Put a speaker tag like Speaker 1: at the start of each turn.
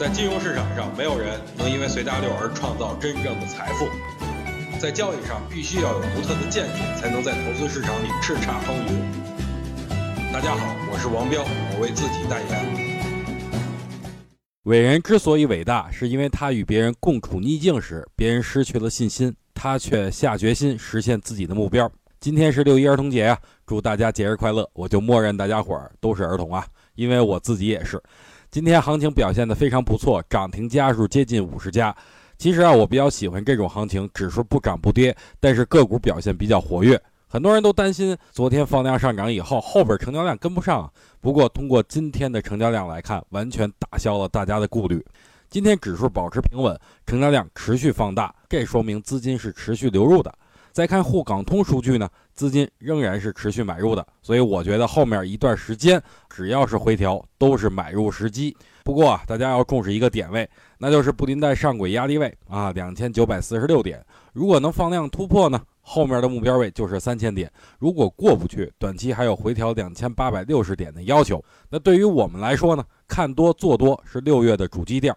Speaker 1: 在金融市场上，没有人能因为随大流而创造真正的财富。在交易上，必须要有独特的见解，才能在投资市场里叱咤风云。大家好，我是王彪，我为自己代言。
Speaker 2: 伟人之所以伟大，是因为他与别人共处逆境时，别人失去了信心，他却下决心实现自己的目标。今天是六一儿童节啊，祝大家节日快乐！我就默认大家伙儿都是儿童啊，因为我自己也是。今天行情表现得非常不错，涨停家数接近五十家。其实啊，我比较喜欢这种行情，指数不涨不跌，但是个股表现比较活跃。很多人都担心昨天放量上涨以后，后边成交量跟不上。不过通过今天的成交量来看，完全打消了大家的顾虑。今天指数保持平稳，成交量持续放大，这说明资金是持续流入的。再看沪港通数据呢，资金仍然是持续买入的，所以我觉得后面一段时间只要是回调都是买入时机。不过啊，大家要重视一个点位，那就是布林带上轨压力位啊，两千九百四十六点。如果能放量突破呢，后面的目标位就是三千点。如果过不去，短期还有回调两千八百六十点的要求。那对于我们来说呢，看多做多是六月的主基调。